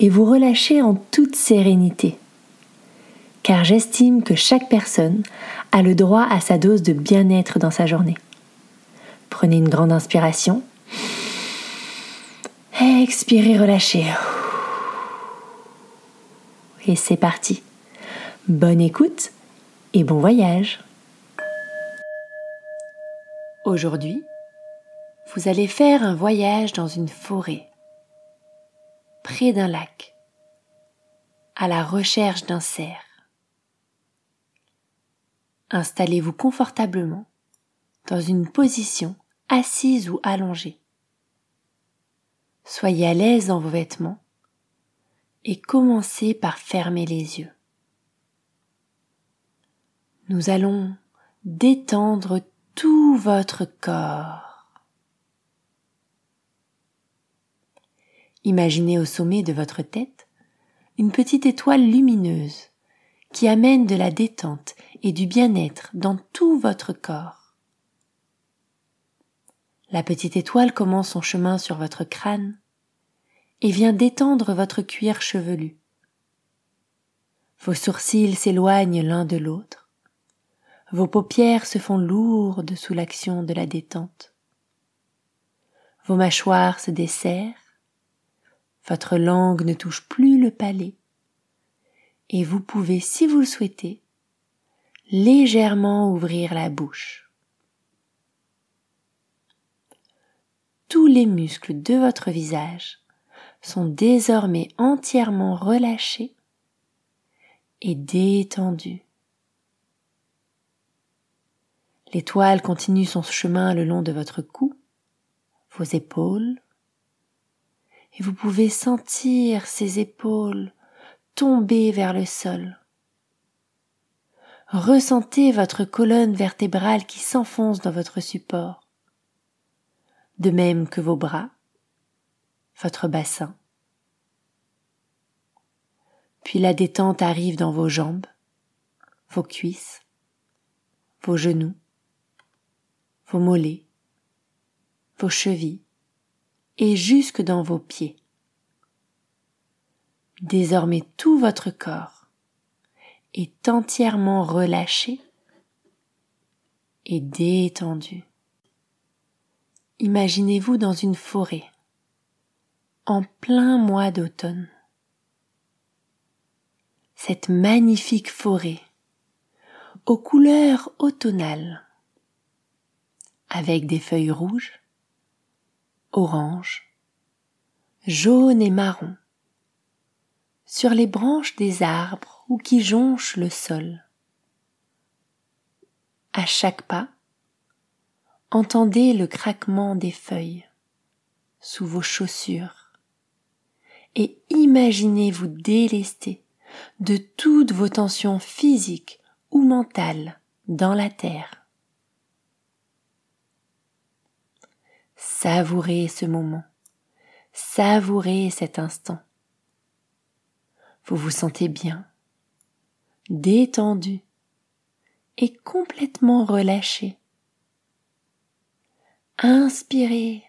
et vous relâcher en toute sérénité. Car j'estime que chaque personne a le droit à sa dose de bien-être dans sa journée. Prenez une grande inspiration. Expirez, relâchez. Et c'est parti. Bonne écoute et bon voyage. Aujourd'hui, vous allez faire un voyage dans une forêt d'un lac, à la recherche d'un cerf. Installez-vous confortablement dans une position assise ou allongée. Soyez à l'aise dans vos vêtements et commencez par fermer les yeux. Nous allons détendre tout votre corps Imaginez au sommet de votre tête une petite étoile lumineuse qui amène de la détente et du bien-être dans tout votre corps. La petite étoile commence son chemin sur votre crâne et vient détendre votre cuir chevelu. Vos sourcils s'éloignent l'un de l'autre. Vos paupières se font lourdes sous l'action de la détente. Vos mâchoires se desserrent votre langue ne touche plus le palais. Et vous pouvez, si vous le souhaitez, légèrement ouvrir la bouche. Tous les muscles de votre visage sont désormais entièrement relâchés et détendus. L'étoile continue son chemin le long de votre cou, vos épaules, et vous pouvez sentir ses épaules tomber vers le sol. Ressentez votre colonne vertébrale qui s'enfonce dans votre support, de même que vos bras, votre bassin. Puis la détente arrive dans vos jambes, vos cuisses, vos genoux, vos mollets, vos chevilles, et jusque dans vos pieds. Désormais tout votre corps est entièrement relâché et détendu. Imaginez-vous dans une forêt, en plein mois d'automne. Cette magnifique forêt, aux couleurs automnales, avec des feuilles rouges, orange, jaune et marron, sur les branches des arbres ou qui jonchent le sol. À chaque pas, entendez le craquement des feuilles sous vos chaussures et imaginez-vous délester de toutes vos tensions physiques ou mentales dans la terre. Savourez ce moment. Savourez cet instant. Vous vous sentez bien, détendu et complètement relâché. Inspirez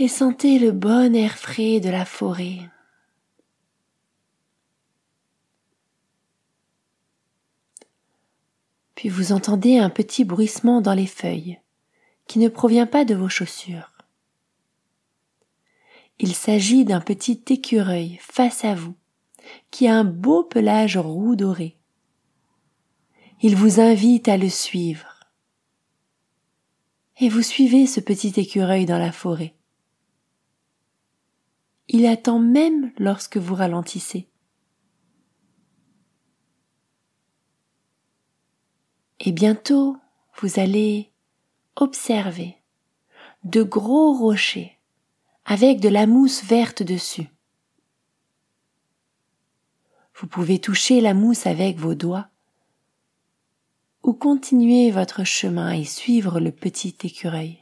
et sentez le bon air frais de la forêt. Puis vous entendez un petit bruissement dans les feuilles qui ne provient pas de vos chaussures. Il s'agit d'un petit écureuil face à vous, qui a un beau pelage roux doré. Il vous invite à le suivre. Et vous suivez ce petit écureuil dans la forêt. Il attend même lorsque vous ralentissez. Et bientôt, vous allez observez de gros rochers avec de la mousse verte dessus. Vous pouvez toucher la mousse avec vos doigts ou continuer votre chemin et suivre le petit écureuil.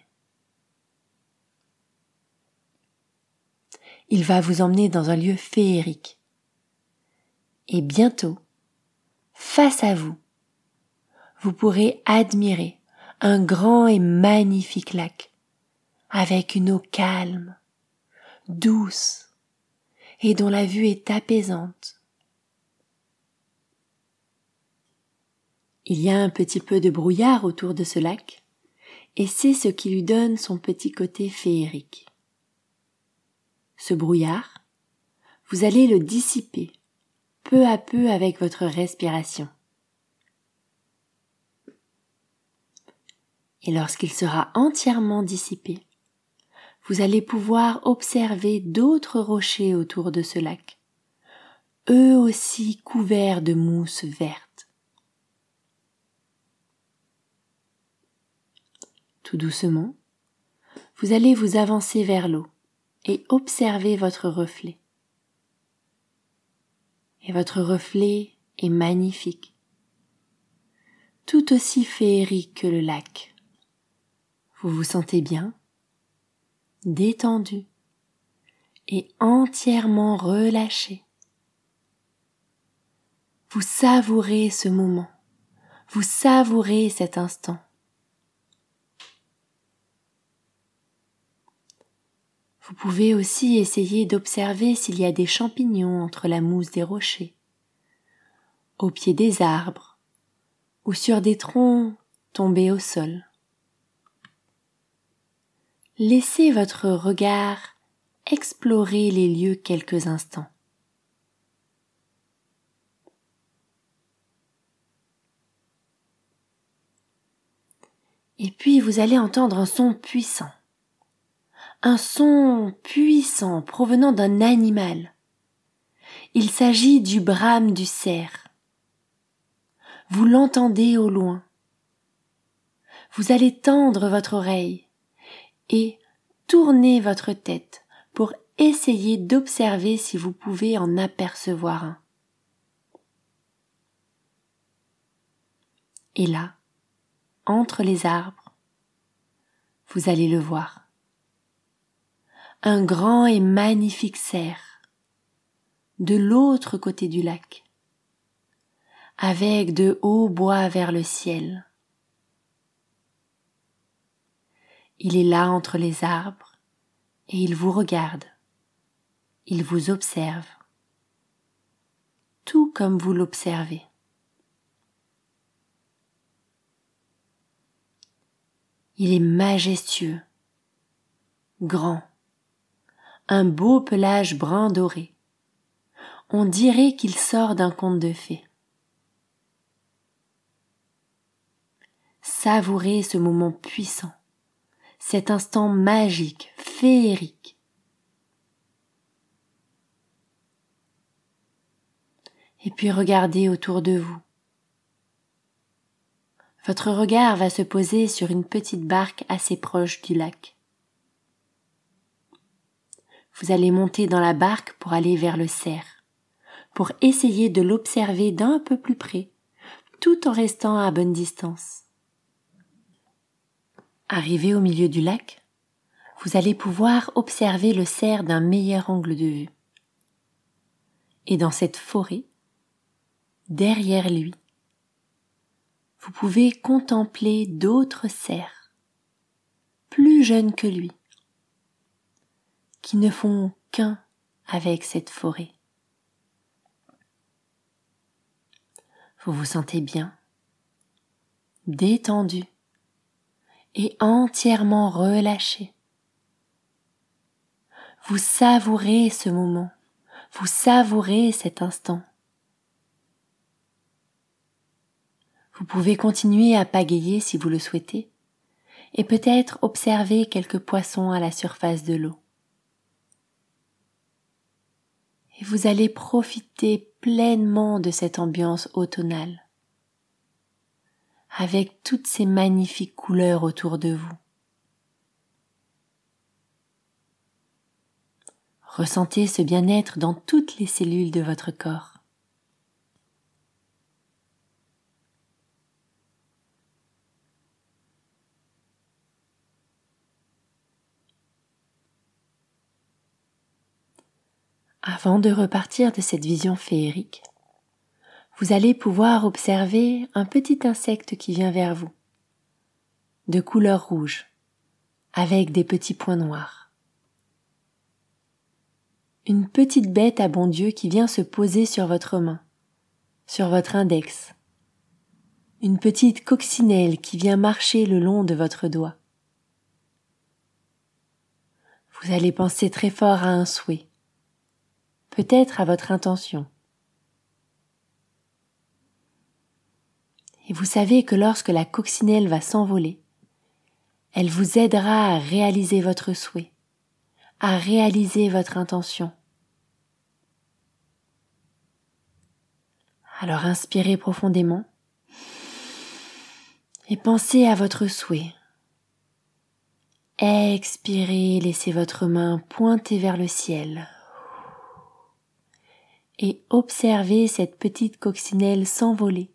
Il va vous emmener dans un lieu féerique. Et bientôt, face à vous, vous pourrez admirer un grand et magnifique lac avec une eau calme, douce et dont la vue est apaisante. Il y a un petit peu de brouillard autour de ce lac, et c'est ce qui lui donne son petit côté féerique. Ce brouillard, vous allez le dissiper peu à peu avec votre respiration. Et lorsqu'il sera entièrement dissipé, vous allez pouvoir observer d'autres rochers autour de ce lac, eux aussi couverts de mousse verte. tout doucement, vous allez vous avancer vers l'eau et observer votre reflet. Et votre reflet est magnifique, tout aussi féerique que le lac. Vous vous sentez bien, détendu et entièrement relâché. Vous savourez ce moment, vous savourez cet instant. Vous pouvez aussi essayer d'observer s'il y a des champignons entre la mousse des rochers, au pied des arbres ou sur des troncs tombés au sol. Laissez votre regard explorer les lieux quelques instants. Et puis vous allez entendre un son puissant un son puissant provenant d'un animal. Il s'agit du brame du cerf. Vous l'entendez au loin. Vous allez tendre votre oreille et tourner votre tête pour essayer d'observer si vous pouvez en apercevoir un. Et là, entre les arbres, vous allez le voir un grand et magnifique cerf de l'autre côté du lac, avec de hauts bois vers le ciel. Il est là entre les arbres et il vous regarde, il vous observe, tout comme vous l'observez. Il est majestueux, grand, un beau pelage brun doré. On dirait qu'il sort d'un conte de fées. Savourez ce moment puissant, cet instant magique, féerique. Et puis regardez autour de vous. Votre regard va se poser sur une petite barque assez proche du lac. Vous allez monter dans la barque pour aller vers le cerf, pour essayer de l'observer d'un peu plus près, tout en restant à bonne distance. Arrivé au milieu du lac, vous allez pouvoir observer le cerf d'un meilleur angle de vue. Et dans cette forêt, derrière lui, vous pouvez contempler d'autres cerfs, plus jeunes que lui, qui ne font qu'un avec cette forêt. Vous vous sentez bien, détendu et entièrement relâché. Vous savourez ce moment, vous savourez cet instant. Vous pouvez continuer à pagayer si vous le souhaitez, et peut-être observer quelques poissons à la surface de l'eau. et vous allez profiter pleinement de cette ambiance automnale, avec toutes ces magnifiques couleurs autour de vous. Ressentez ce bien-être dans toutes les cellules de votre corps. Avant de repartir de cette vision féerique, vous allez pouvoir observer un petit insecte qui vient vers vous, de couleur rouge, avec des petits points noirs. Une petite bête à bon Dieu qui vient se poser sur votre main, sur votre index. Une petite coccinelle qui vient marcher le long de votre doigt. Vous allez penser très fort à un souhait peut-être à votre intention. Et vous savez que lorsque la coccinelle va s'envoler, elle vous aidera à réaliser votre souhait, à réaliser votre intention. Alors inspirez profondément et pensez à votre souhait. Expirez, laissez votre main pointer vers le ciel et observez cette petite coccinelle s'envoler,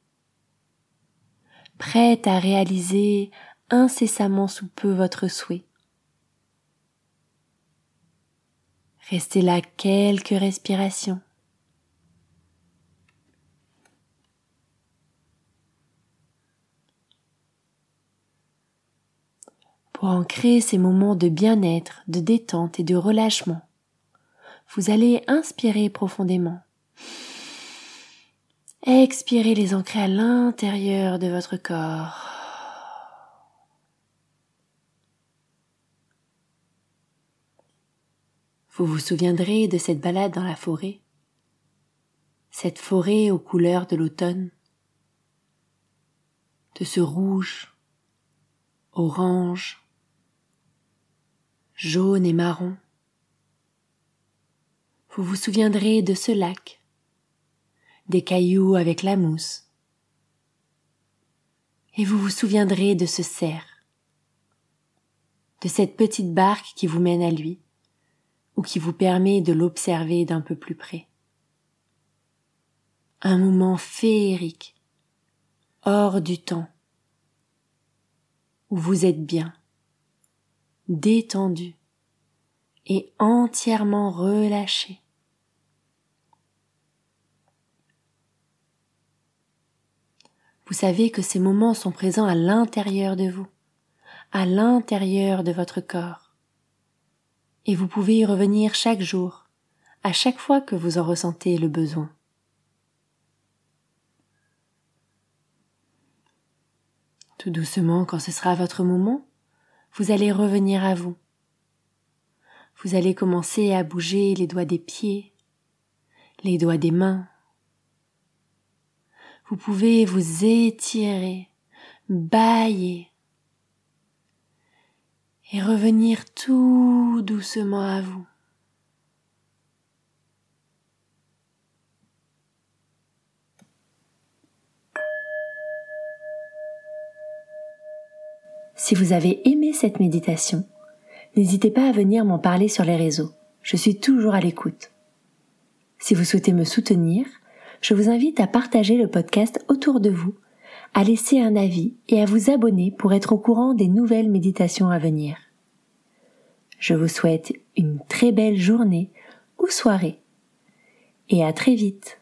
prête à réaliser incessamment sous peu votre souhait. Restez là quelques respirations. Pour ancrer ces moments de bien-être, de détente et de relâchement, vous allez inspirer profondément. Expirez les ancrer à l'intérieur de votre corps. Vous vous souviendrez de cette balade dans la forêt, cette forêt aux couleurs de l'automne, de ce rouge, orange, jaune et marron? Vous vous souviendrez de ce lac? Des cailloux avec la mousse. Et vous vous souviendrez de ce cerf, de cette petite barque qui vous mène à lui, ou qui vous permet de l'observer d'un peu plus près. Un moment féerique, hors du temps, où vous êtes bien, détendu et entièrement relâché. Vous savez que ces moments sont présents à l'intérieur de vous, à l'intérieur de votre corps. Et vous pouvez y revenir chaque jour, à chaque fois que vous en ressentez le besoin. Tout doucement, quand ce sera votre moment, vous allez revenir à vous. Vous allez commencer à bouger les doigts des pieds, les doigts des mains, vous pouvez vous étirer, bailler et revenir tout doucement à vous. Si vous avez aimé cette méditation, n'hésitez pas à venir m'en parler sur les réseaux. Je suis toujours à l'écoute. Si vous souhaitez me soutenir, je vous invite à partager le podcast autour de vous, à laisser un avis et à vous abonner pour être au courant des nouvelles méditations à venir. Je vous souhaite une très belle journée ou soirée et à très vite.